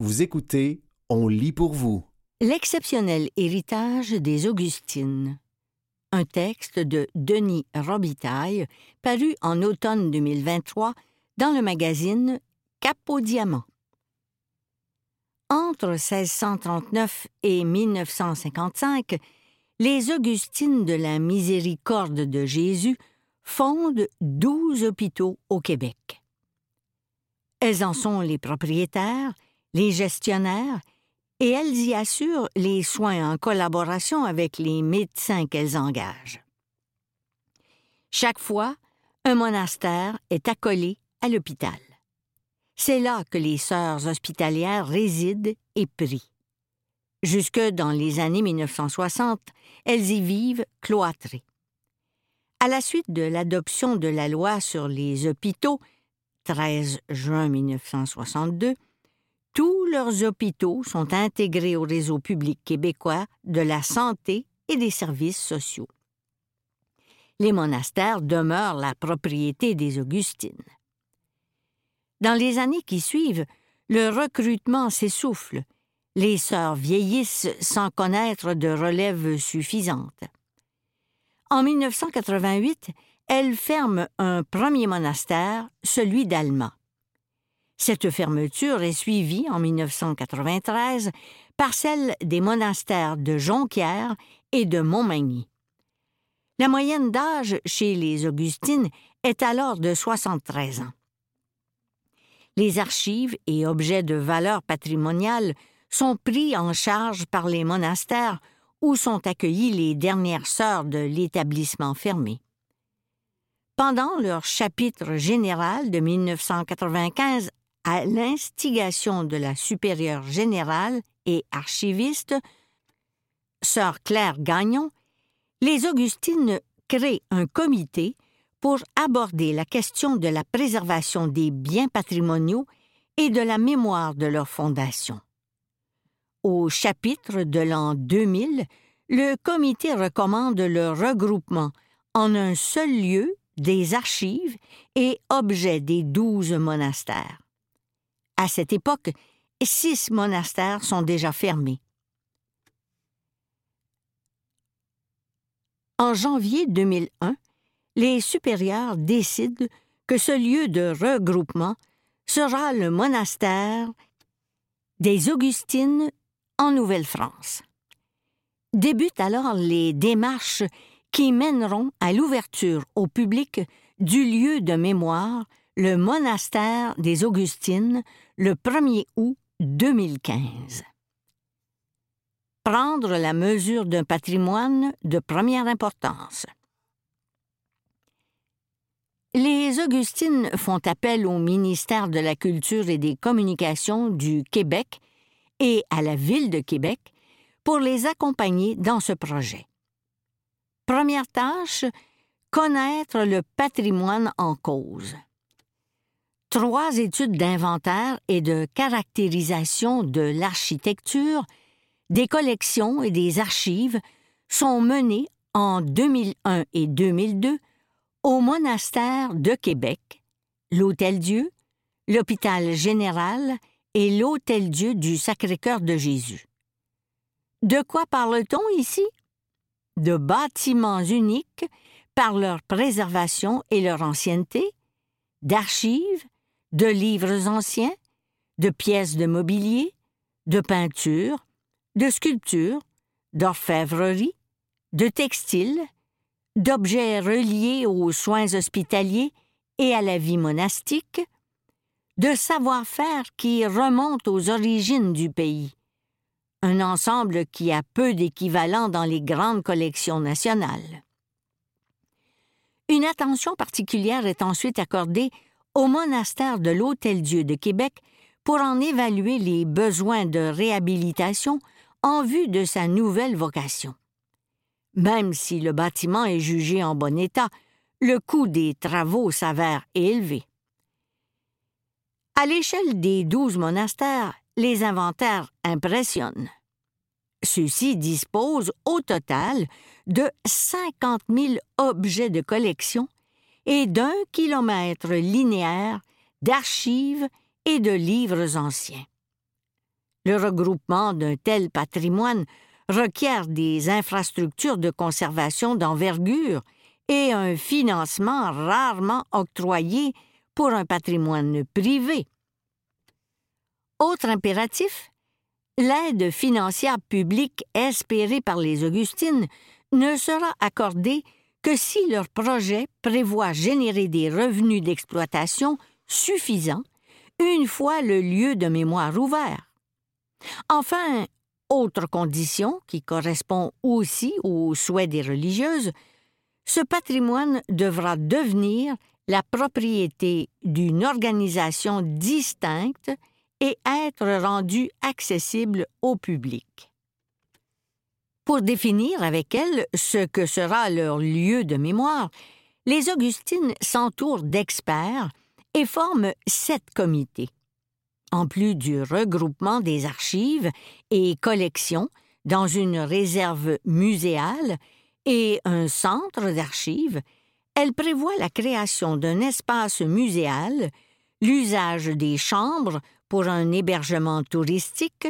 Vous écoutez On lit pour vous. L'exceptionnel héritage des Augustines. Un texte de Denis Robitaille, paru en automne 2023 dans le magazine Cap au Diamant. Entre 1639 et 1955, les Augustines de la Miséricorde de Jésus fondent douze hôpitaux au Québec. Elles en sont les propriétaires, les gestionnaires, et elles y assurent les soins en collaboration avec les médecins qu'elles engagent. Chaque fois, un monastère est accolé à l'hôpital. C'est là que les sœurs hospitalières résident et prient. Jusque dans les années 1960, elles y vivent cloîtrées. À la suite de l'adoption de la loi sur les hôpitaux, 13 juin 1962, tous leurs hôpitaux sont intégrés au réseau public québécois de la santé et des services sociaux. Les monastères demeurent la propriété des Augustines. Dans les années qui suivent, le recrutement s'essouffle. Les sœurs vieillissent sans connaître de relève suffisante. En 1988, elles ferment un premier monastère, celui d'Alma. Cette fermeture est suivie en 1993 par celle des monastères de Jonquière et de Montmagny. La moyenne d'âge chez les Augustines est alors de 73 ans. Les archives et objets de valeur patrimoniale sont pris en charge par les monastères où sont accueillies les dernières sœurs de l'établissement fermé. Pendant leur chapitre général de 1995 à l'instigation de la supérieure générale et archiviste, sœur Claire Gagnon, les Augustines créent un comité pour aborder la question de la préservation des biens patrimoniaux et de la mémoire de leur fondation. Au chapitre de l'an 2000, le comité recommande le regroupement en un seul lieu des archives et objets des douze monastères. À cette époque, six monastères sont déjà fermés. En janvier 2001, les supérieurs décident que ce lieu de regroupement sera le monastère des Augustines en Nouvelle-France. Débutent alors les démarches qui mèneront à l'ouverture au public du lieu de mémoire, le monastère des Augustines, le 1er août 2015. Prendre la mesure d'un patrimoine de première importance. Les Augustines font appel au ministère de la Culture et des Communications du Québec et à la Ville de Québec pour les accompagner dans ce projet. Première tâche, connaître le patrimoine en cause trois études d'inventaire et de caractérisation de l'architecture, des collections et des archives sont menées en 2001 et 2002 au monastère de Québec, l'Hôtel-Dieu, l'Hôpital général et l'Hôtel-Dieu du Sacré-Cœur de Jésus. De quoi parle-t-on ici? De bâtiments uniques par leur préservation et leur ancienneté, d'archives, de livres anciens, de pièces de mobilier, de peintures, de sculptures, d'orfèvrerie, de textiles, d'objets reliés aux soins hospitaliers et à la vie monastique, de savoir-faire qui remonte aux origines du pays, un ensemble qui a peu d'équivalent dans les grandes collections nationales. Une attention particulière est ensuite accordée au monastère de l'Hôtel-Dieu de Québec pour en évaluer les besoins de réhabilitation en vue de sa nouvelle vocation. Même si le bâtiment est jugé en bon état, le coût des travaux s'avère élevé. À l'échelle des douze monastères, les inventaires impressionnent. Ceux-ci disposent au total de 50 000 objets de collection et d'un kilomètre linéaire d'archives et de livres anciens. Le regroupement d'un tel patrimoine requiert des infrastructures de conservation d'envergure et un financement rarement octroyé pour un patrimoine privé. Autre impératif, l'aide financière publique espérée par les Augustines ne sera accordée que si leur projet prévoit générer des revenus d'exploitation suffisants une fois le lieu de mémoire ouvert. Enfin, autre condition qui correspond aussi aux souhaits des religieuses, ce patrimoine devra devenir la propriété d'une organisation distincte et être rendu accessible au public. Pour définir avec elle ce que sera leur lieu de mémoire, les Augustines s'entourent d'experts et forment sept comités. En plus du regroupement des archives et collections dans une réserve muséale et un centre d'archives, elle prévoit la création d'un espace muséal, l'usage des chambres pour un hébergement touristique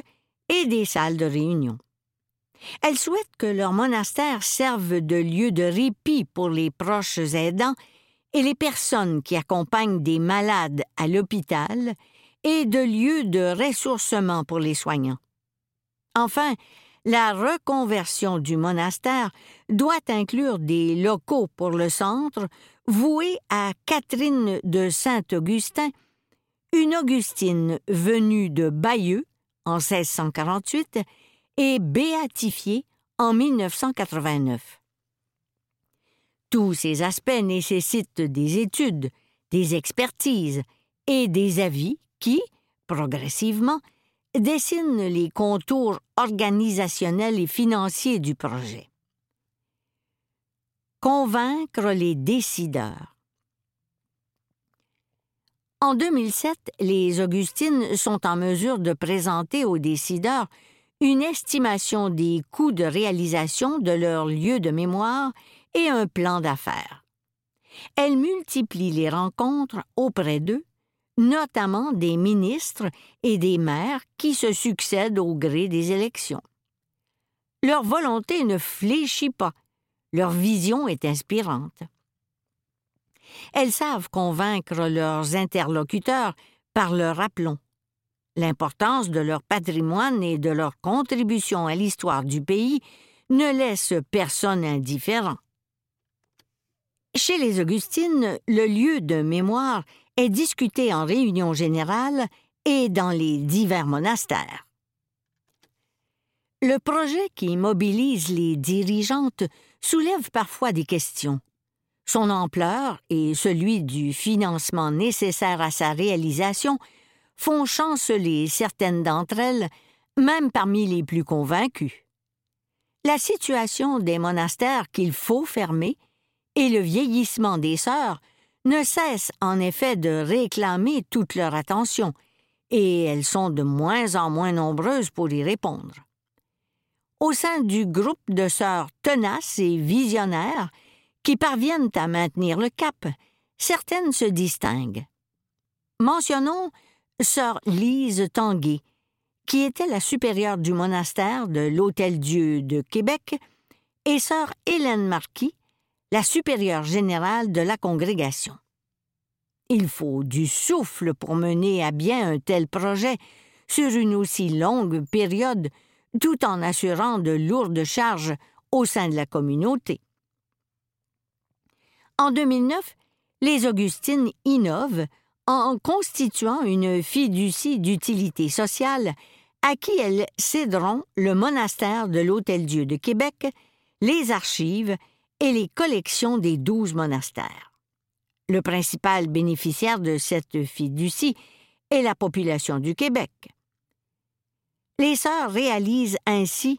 et des salles de réunion. Elle souhaite que leur monastère serve de lieu de répit pour les proches aidants et les personnes qui accompagnent des malades à l'hôpital et de lieu de ressourcement pour les soignants. Enfin, la reconversion du monastère doit inclure des locaux pour le centre voués à Catherine de Saint-Augustin, une Augustine venue de Bayeux en 1648 et béatifiée en 1989. Tous ces aspects nécessitent des études, des expertises et des avis qui, progressivement, dessinent les contours organisationnels et financiers du projet. Convaincre les décideurs. En 2007, les Augustines sont en mesure de présenter aux décideurs une estimation des coûts de réalisation de leur lieu de mémoire et un plan d'affaires. Elles multiplient les rencontres auprès d'eux notamment des ministres et des maires qui se succèdent au gré des élections. Leur volonté ne fléchit pas, leur vision est inspirante. Elles savent convaincre leurs interlocuteurs par leur aplomb. L'importance de leur patrimoine et de leur contribution à l'histoire du pays ne laisse personne indifférent. Chez les Augustines, le lieu de mémoire est discuté en réunion générale et dans les divers monastères. Le projet qui mobilise les dirigeantes soulève parfois des questions. Son ampleur et celui du financement nécessaire à sa réalisation font chanceler certaines d'entre elles, même parmi les plus convaincus. La situation des monastères qu'il faut fermer et le vieillissement des sœurs ne cessent en effet de réclamer toute leur attention, et elles sont de moins en moins nombreuses pour y répondre. Au sein du groupe de sœurs tenaces et visionnaires qui parviennent à maintenir le cap, certaines se distinguent. Mentionnons sœur Lise Tanguay, qui était la supérieure du monastère de l'Hôtel-Dieu de Québec, et sœur Hélène Marquis, la supérieure générale de la congrégation. Il faut du souffle pour mener à bien un tel projet sur une aussi longue période, tout en assurant de lourdes charges au sein de la communauté. En 2009, les Augustines innovent en constituant une fiducie d'utilité sociale à qui elles céderont le monastère de l'Hôtel-Dieu de Québec, les archives et les collections des douze monastères. Le principal bénéficiaire de cette fiducie est la population du Québec. Les sœurs réalisent ainsi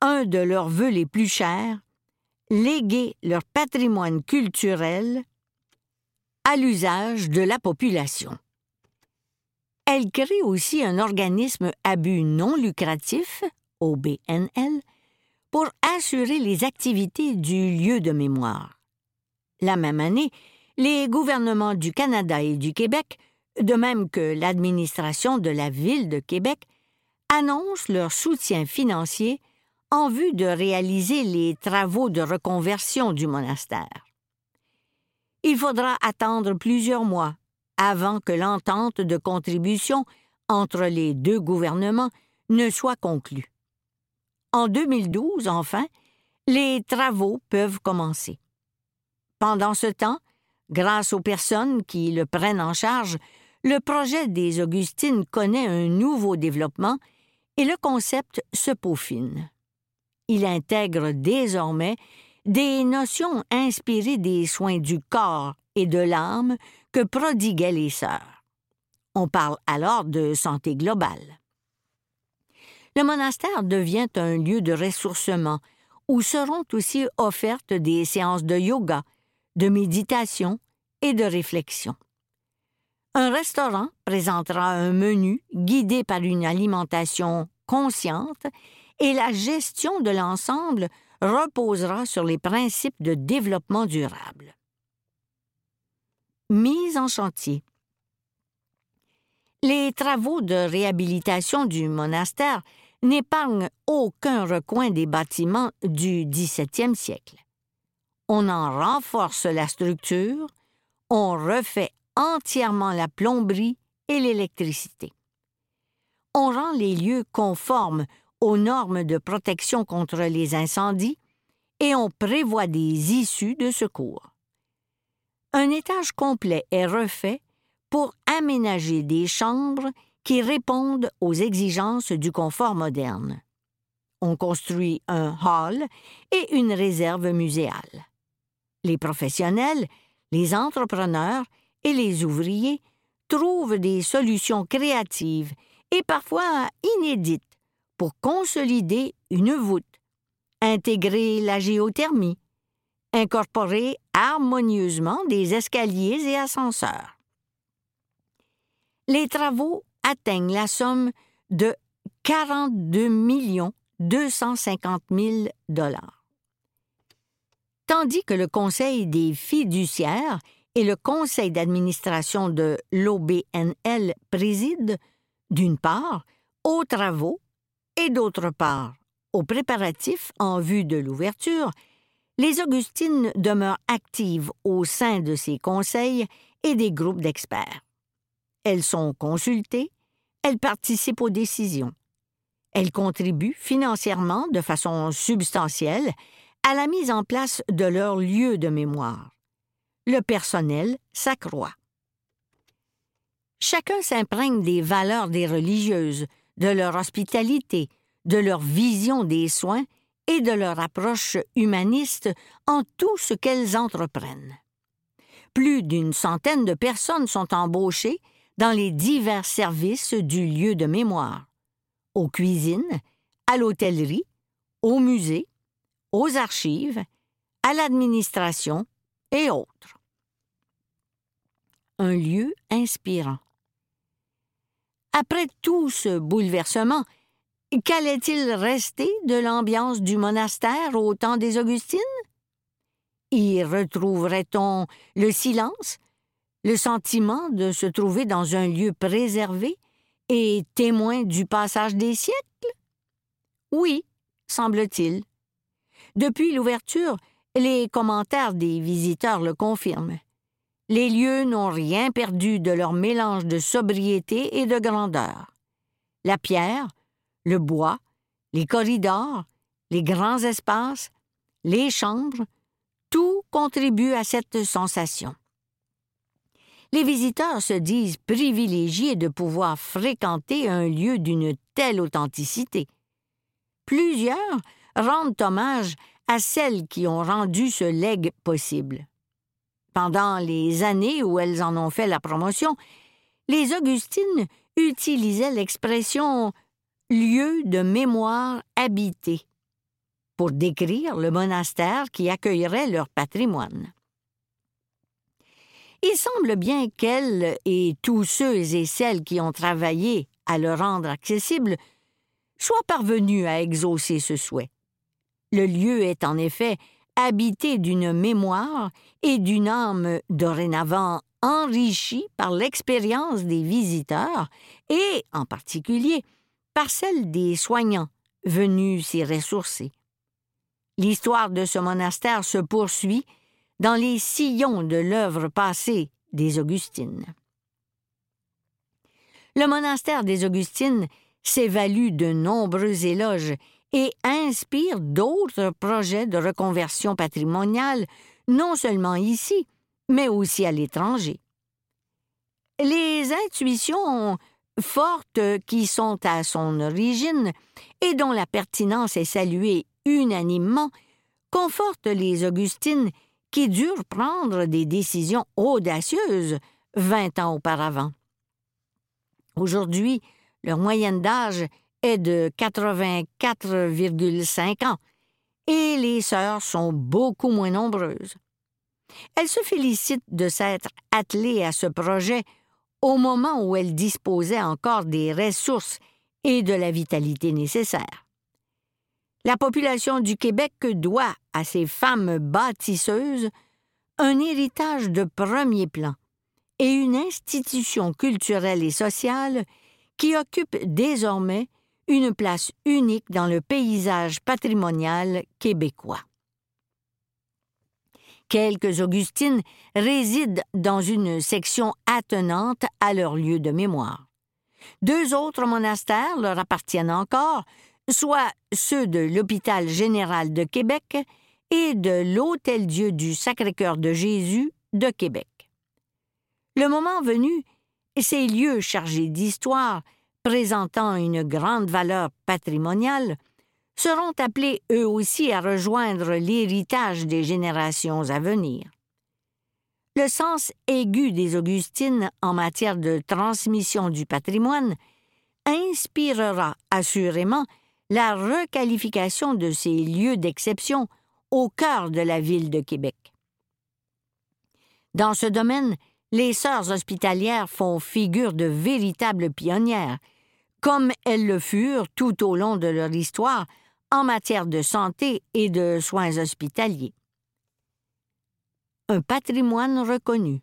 un de leurs vœux les plus chers, léguer leur patrimoine culturel à l'usage de la population. Elles créent aussi un organisme à but non lucratif, OBNL, pour assurer les activités du lieu de mémoire. La même année, les gouvernements du Canada et du Québec, de même que l'administration de la ville de Québec, annoncent leur soutien financier en vue de réaliser les travaux de reconversion du monastère. Il faudra attendre plusieurs mois avant que l'entente de contribution entre les deux gouvernements ne soit conclue. En 2012, enfin, les travaux peuvent commencer. Pendant ce temps, grâce aux personnes qui le prennent en charge, le projet des Augustines connaît un nouveau développement et le concept se peaufine. Il intègre désormais des notions inspirées des soins du corps et de l'âme que prodiguaient les sœurs. On parle alors de santé globale. Le monastère devient un lieu de ressourcement où seront aussi offertes des séances de yoga, de méditation et de réflexion. Un restaurant présentera un menu guidé par une alimentation consciente et la gestion de l'ensemble reposera sur les principes de développement durable. Mise en chantier. Les travaux de réhabilitation du monastère n'épargnent aucun recoin des bâtiments du XVIIe siècle. On en renforce la structure, on refait entièrement la plomberie et l'électricité. On rend les lieux conformes aux normes de protection contre les incendies et on prévoit des issues de secours. Un étage complet est refait pour aménager des chambres qui répondent aux exigences du confort moderne. On construit un hall et une réserve muséale. Les professionnels, les entrepreneurs et les ouvriers trouvent des solutions créatives et parfois inédites pour consolider une voûte, intégrer la géothermie, incorporer harmonieusement des escaliers et ascenseurs. Les travaux atteignent la somme de 42 250 000 dollars. Tandis que le Conseil des fiduciaires et le conseil d'administration de l'OBNL président, d'une part, aux travaux et d'autre part, aux préparatifs en vue de l'ouverture, les Augustines demeurent actives au sein de ces conseils et des groupes d'experts. Elles sont consultées, elles participent aux décisions. Elles contribuent financièrement de façon substantielle à la mise en place de leur lieu de mémoire le personnel s'accroît. Chacun s'imprègne des valeurs des religieuses, de leur hospitalité, de leur vision des soins et de leur approche humaniste en tout ce qu'elles entreprennent. Plus d'une centaine de personnes sont embauchées dans les divers services du lieu de mémoire, aux cuisines, à l'hôtellerie, au musée, aux archives, à l'administration et autres. Un lieu inspirant. Après tout ce bouleversement, qu'allait-il rester de l'ambiance du monastère au temps des Augustines? Y retrouverait-on le silence, le sentiment de se trouver dans un lieu préservé et témoin du passage des siècles? Oui, semble-t-il. Depuis l'ouverture, les commentaires des visiteurs le confirment. Les lieux n'ont rien perdu de leur mélange de sobriété et de grandeur. La pierre, le bois, les corridors, les grands espaces, les chambres, tout contribue à cette sensation. Les visiteurs se disent privilégiés de pouvoir fréquenter un lieu d'une telle authenticité. Plusieurs rendent hommage à celles qui ont rendu ce legs possible. Pendant les années où elles en ont fait la promotion, les Augustines utilisaient l'expression lieu de mémoire habité pour décrire le monastère qui accueillerait leur patrimoine. Il semble bien qu'elles et tous ceux et celles qui ont travaillé à le rendre accessible soient parvenus à exaucer ce souhait. Le lieu est en effet habité d'une mémoire et d'une âme dorénavant enrichie par l'expérience des visiteurs et, en particulier, par celle des soignants venus s'y ressourcer. L'histoire de ce monastère se poursuit dans les sillons de l'œuvre passée des Augustines. Le monastère des Augustines s'évalue de nombreux éloges et inspire d'autres projets de reconversion patrimoniale, non seulement ici, mais aussi à l'étranger. Les intuitions fortes qui sont à son origine et dont la pertinence est saluée unanimement confortent les Augustines qui durent prendre des décisions audacieuses vingt ans auparavant. Aujourd'hui, leur moyenne d'âge est de 84,5 ans et les sœurs sont beaucoup moins nombreuses. Elles se félicitent de s'être attelées à ce projet au moment où elles disposaient encore des ressources et de la vitalité nécessaires. La population du Québec doit à ces femmes bâtisseuses un héritage de premier plan et une institution culturelle et sociale qui occupe désormais une place unique dans le paysage patrimonial québécois. Quelques Augustines résident dans une section attenante à leur lieu de mémoire. Deux autres monastères leur appartiennent encore, soit ceux de l'Hôpital général de Québec et de l'Hôtel-Dieu du Sacré-Cœur de Jésus de Québec. Le moment venu, ces lieux chargés d'histoire, présentant une grande valeur patrimoniale, seront appelés eux aussi à rejoindre l'héritage des générations à venir. Le sens aigu des Augustines en matière de transmission du patrimoine inspirera assurément la requalification de ces lieux d'exception au cœur de la ville de Québec. Dans ce domaine, les sœurs hospitalières font figure de véritables pionnières, comme elles le furent tout au long de leur histoire en matière de santé et de soins hospitaliers. Un patrimoine reconnu.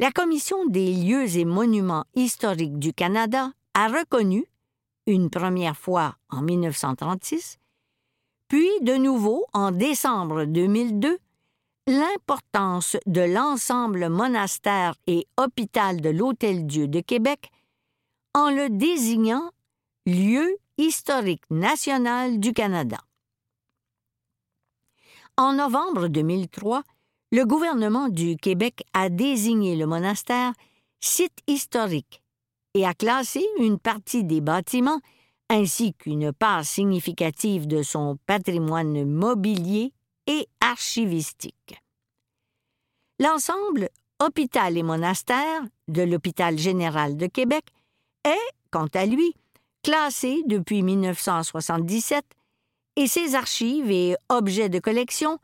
La Commission des lieux et monuments historiques du Canada a reconnu, une première fois en 1936, puis de nouveau en décembre 2002, l'importance de l'ensemble monastère et hôpital de l'Hôtel-Dieu de Québec en le désignant lieu historique national du Canada. En novembre 2003, le gouvernement du Québec a désigné le monastère site historique et a classé une partie des bâtiments ainsi qu'une part significative de son patrimoine mobilier et archivistique. L'ensemble Hôpital et monastère de l'Hôpital général de Québec est, quant à lui, classé depuis 1977 et ses archives et objets de collection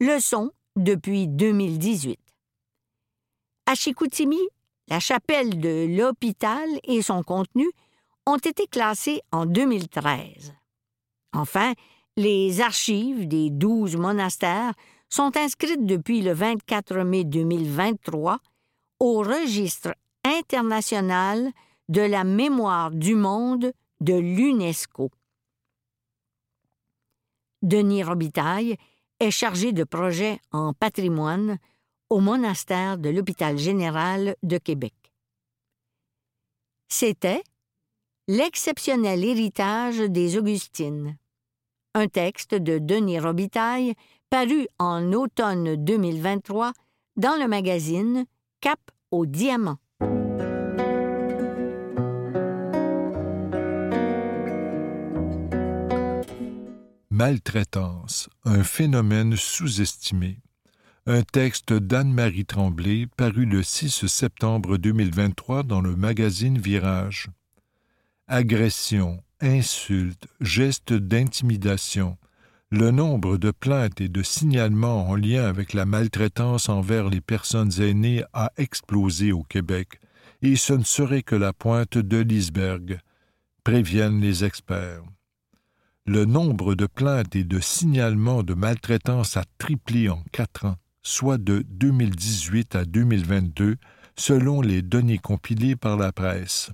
le sont depuis 2018. À Chicoutimi, la chapelle de l'hôpital et son contenu ont été classés en 2013. Enfin, les archives des douze monastères sont inscrites depuis le 24 mai 2023 au registre international de la mémoire du monde de l'UNESCO. Denis Robitaille est chargé de projets en patrimoine au monastère de l'Hôpital général de Québec. C'était L'exceptionnel héritage des Augustines. Un texte de Denis Robitaille paru en automne 2023 dans le magazine Cap au diamant. Maltraitance, un phénomène sous-estimé. Un texte d'Anne-Marie Tremblay paru le 6 septembre 2023 dans le magazine Virage agressions, insultes, gestes d'intimidation, le nombre de plaintes et de signalements en lien avec la maltraitance envers les personnes aînées a explosé au Québec, et ce ne serait que la pointe de l'iceberg, préviennent les experts. Le nombre de plaintes et de signalements de maltraitance a triplé en quatre ans, soit de 2018 à 2022, selon les données compilées par la presse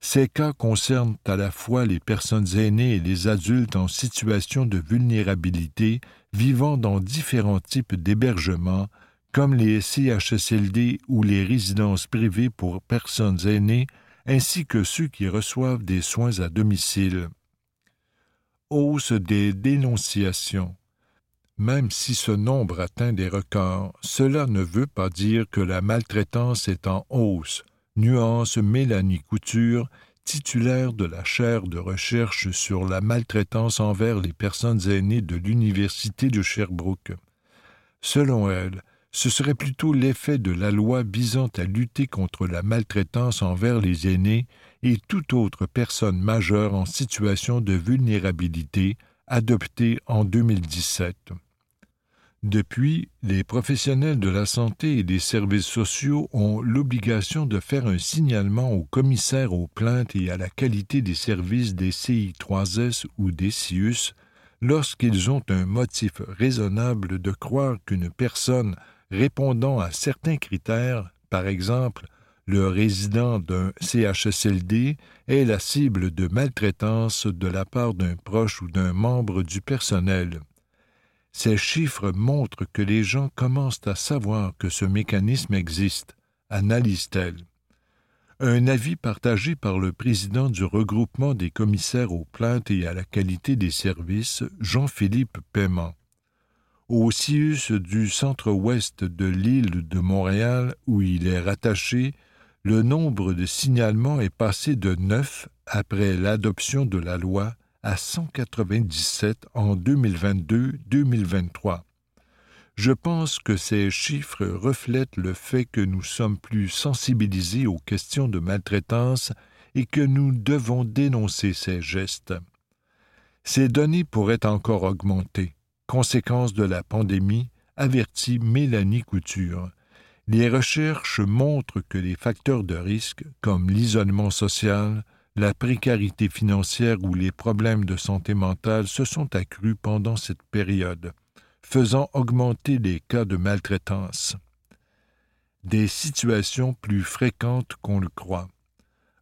Ces cas concernent à la fois les personnes aînées et les adultes en situation de vulnérabilité vivant dans différents types d'hébergements, comme les CHSLD ou les résidences privées pour personnes aînées, ainsi que ceux qui reçoivent des soins à domicile. Hausse des dénonciations. Même si ce nombre atteint des records, cela ne veut pas dire que la maltraitance est en hausse, nuance Mélanie Couture, titulaire de la chaire de recherche sur la maltraitance envers les personnes aînées de l'Université de Sherbrooke. Selon elle, ce serait plutôt l'effet de la loi visant à lutter contre la maltraitance envers les aînés et toute autre personne majeure en situation de vulnérabilité, adoptée en 2017. Depuis, les professionnels de la santé et des services sociaux ont l'obligation de faire un signalement au commissaire aux plaintes et à la qualité des services des CI3S ou des CIUS lorsqu'ils ont un motif raisonnable de croire qu'une personne répondant à certains critères, par exemple le résident d'un CHSLD, est la cible de maltraitance de la part d'un proche ou d'un membre du personnel. Ces chiffres montrent que les gens commencent à savoir que ce mécanisme existe, analyse-t-elle. Un avis partagé par le président du regroupement des commissaires aux plaintes et à la qualité des services, Jean-Philippe Paiement. Au CIUS du centre-ouest de l'île de Montréal, où il est rattaché, le nombre de signalements est passé de neuf après l'adoption de la loi à 197 en 2022-2023. Je pense que ces chiffres reflètent le fait que nous sommes plus sensibilisés aux questions de maltraitance et que nous devons dénoncer ces gestes. Ces données pourraient encore augmenter, conséquence de la pandémie, avertit Mélanie Couture. Les recherches montrent que les facteurs de risque, comme l'isolement social, la précarité financière ou les problèmes de santé mentale se sont accrus pendant cette période, faisant augmenter les cas de maltraitance. Des situations plus fréquentes qu'on le croit.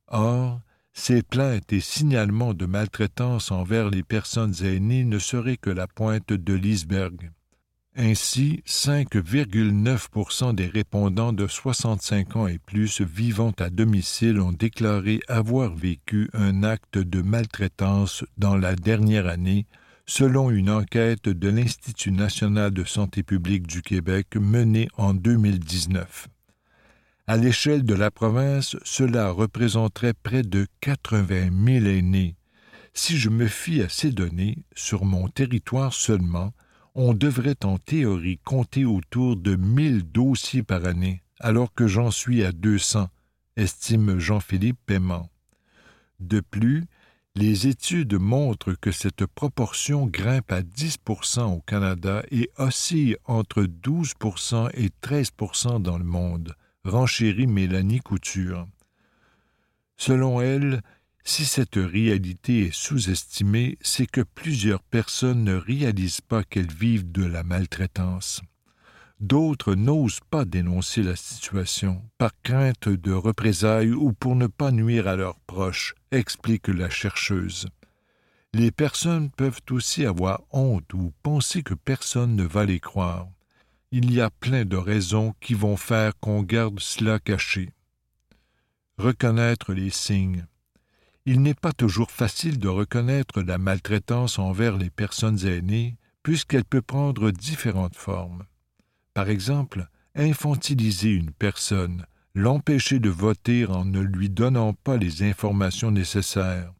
Or, ces plaintes et signalements de maltraitance envers les personnes aînées ne seraient que la pointe de l'iceberg. Ainsi, 5,9% des répondants de 65 ans et plus vivant à domicile ont déclaré avoir vécu un acte de maltraitance dans la dernière année, selon une enquête de l'Institut national de santé publique du Québec menée en 2019. À l'échelle de la province, cela représenterait près de 80 000 aînés. Si je me fie à ces données, sur mon territoire seulement, on devrait en théorie compter autour de mille dossiers par année, alors que j'en suis à deux cents, estime Jean-Philippe Paiement. De plus, les études montrent que cette proportion grimpe à 10% au Canada et oscille entre 12% et 13% dans le monde, renchérit Mélanie Couture. Selon elle, si cette réalité est sous-estimée, c'est que plusieurs personnes ne réalisent pas qu'elles vivent de la maltraitance. D'autres n'osent pas dénoncer la situation, par crainte de représailles ou pour ne pas nuire à leurs proches, explique la chercheuse. Les personnes peuvent aussi avoir honte ou penser que personne ne va les croire. Il y a plein de raisons qui vont faire qu'on garde cela caché. Reconnaître les signes il n'est pas toujours facile de reconnaître la maltraitance envers les personnes aînées, puisqu'elle peut prendre différentes formes. Par exemple, infantiliser une personne, l'empêcher de voter en ne lui donnant pas les informations nécessaires,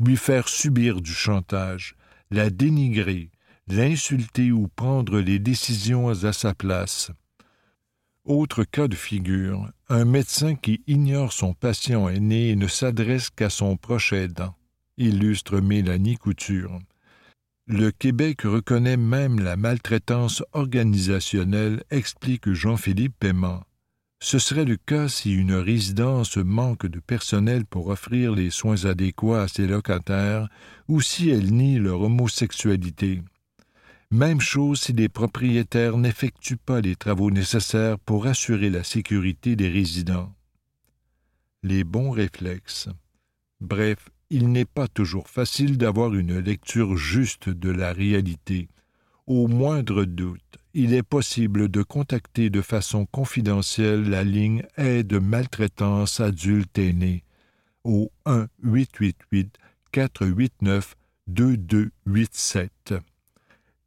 lui faire subir du chantage, la dénigrer, l'insulter ou prendre les décisions à sa place, autre cas de figure, un médecin qui ignore son patient aîné et ne s'adresse qu'à son proche aidant, illustre Mélanie Couture. Le Québec reconnaît même la maltraitance organisationnelle, explique Jean-Philippe Paiement. Ce serait le cas si une résidence manque de personnel pour offrir les soins adéquats à ses locataires ou si elle nie leur homosexualité. Même chose si les propriétaires n'effectuent pas les travaux nécessaires pour assurer la sécurité des résidents. Les bons réflexes. Bref, il n'est pas toujours facile d'avoir une lecture juste de la réalité. Au moindre doute, il est possible de contacter de façon confidentielle la ligne aide maltraitance adulte aîné au 1 888 489 2287.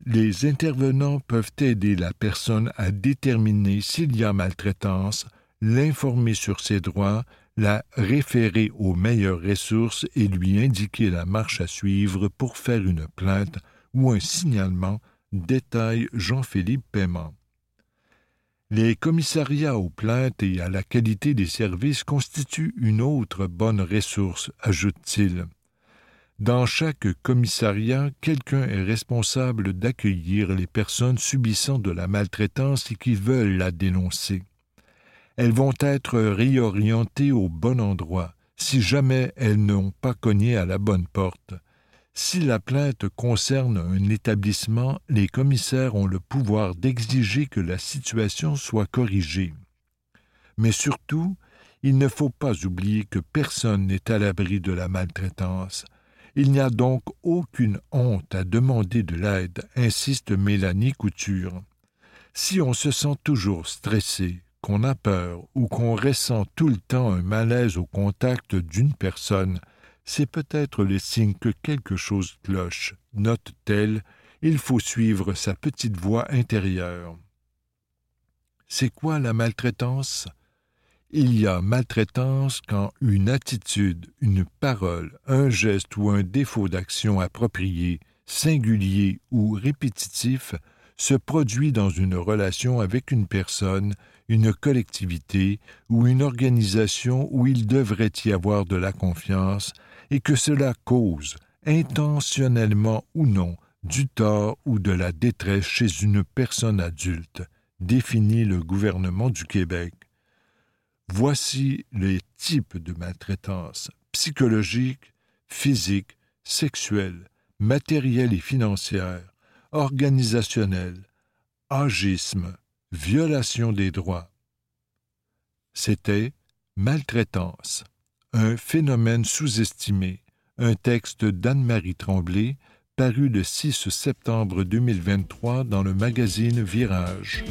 Les intervenants peuvent aider la personne à déterminer s'il y a maltraitance, l'informer sur ses droits, la référer aux meilleures ressources et lui indiquer la marche à suivre pour faire une plainte ou un signalement, détaille Jean-Philippe Paiement. Les commissariats aux plaintes et à la qualité des services constituent une autre bonne ressource, ajoute-t-il. Dans chaque commissariat, quelqu'un est responsable d'accueillir les personnes subissant de la maltraitance et qui veulent la dénoncer. Elles vont être réorientées au bon endroit, si jamais elles n'ont pas cogné à la bonne porte. Si la plainte concerne un établissement, les commissaires ont le pouvoir d'exiger que la situation soit corrigée. Mais surtout, il ne faut pas oublier que personne n'est à l'abri de la maltraitance. Il n'y a donc aucune honte à demander de l'aide, insiste Mélanie Couture. Si on se sent toujours stressé, qu'on a peur ou qu'on ressent tout le temps un malaise au contact d'une personne, c'est peut-être le signe que quelque chose cloche, note-t-elle, il faut suivre sa petite voix intérieure. C'est quoi la maltraitance? Il y a maltraitance quand une attitude, une parole, un geste ou un défaut d'action approprié, singulier ou répétitif se produit dans une relation avec une personne, une collectivité ou une organisation où il devrait y avoir de la confiance et que cela cause, intentionnellement ou non, du tort ou de la détresse chez une personne adulte, définit le gouvernement du Québec. Voici les types de maltraitance psychologique, physique, sexuelle, matérielle et financière, organisationnelle, agisme, violation des droits. C'était Maltraitance, un phénomène sous-estimé, un texte d'Anne-Marie Tremblay, paru le 6 septembre 2023 dans le magazine Virage.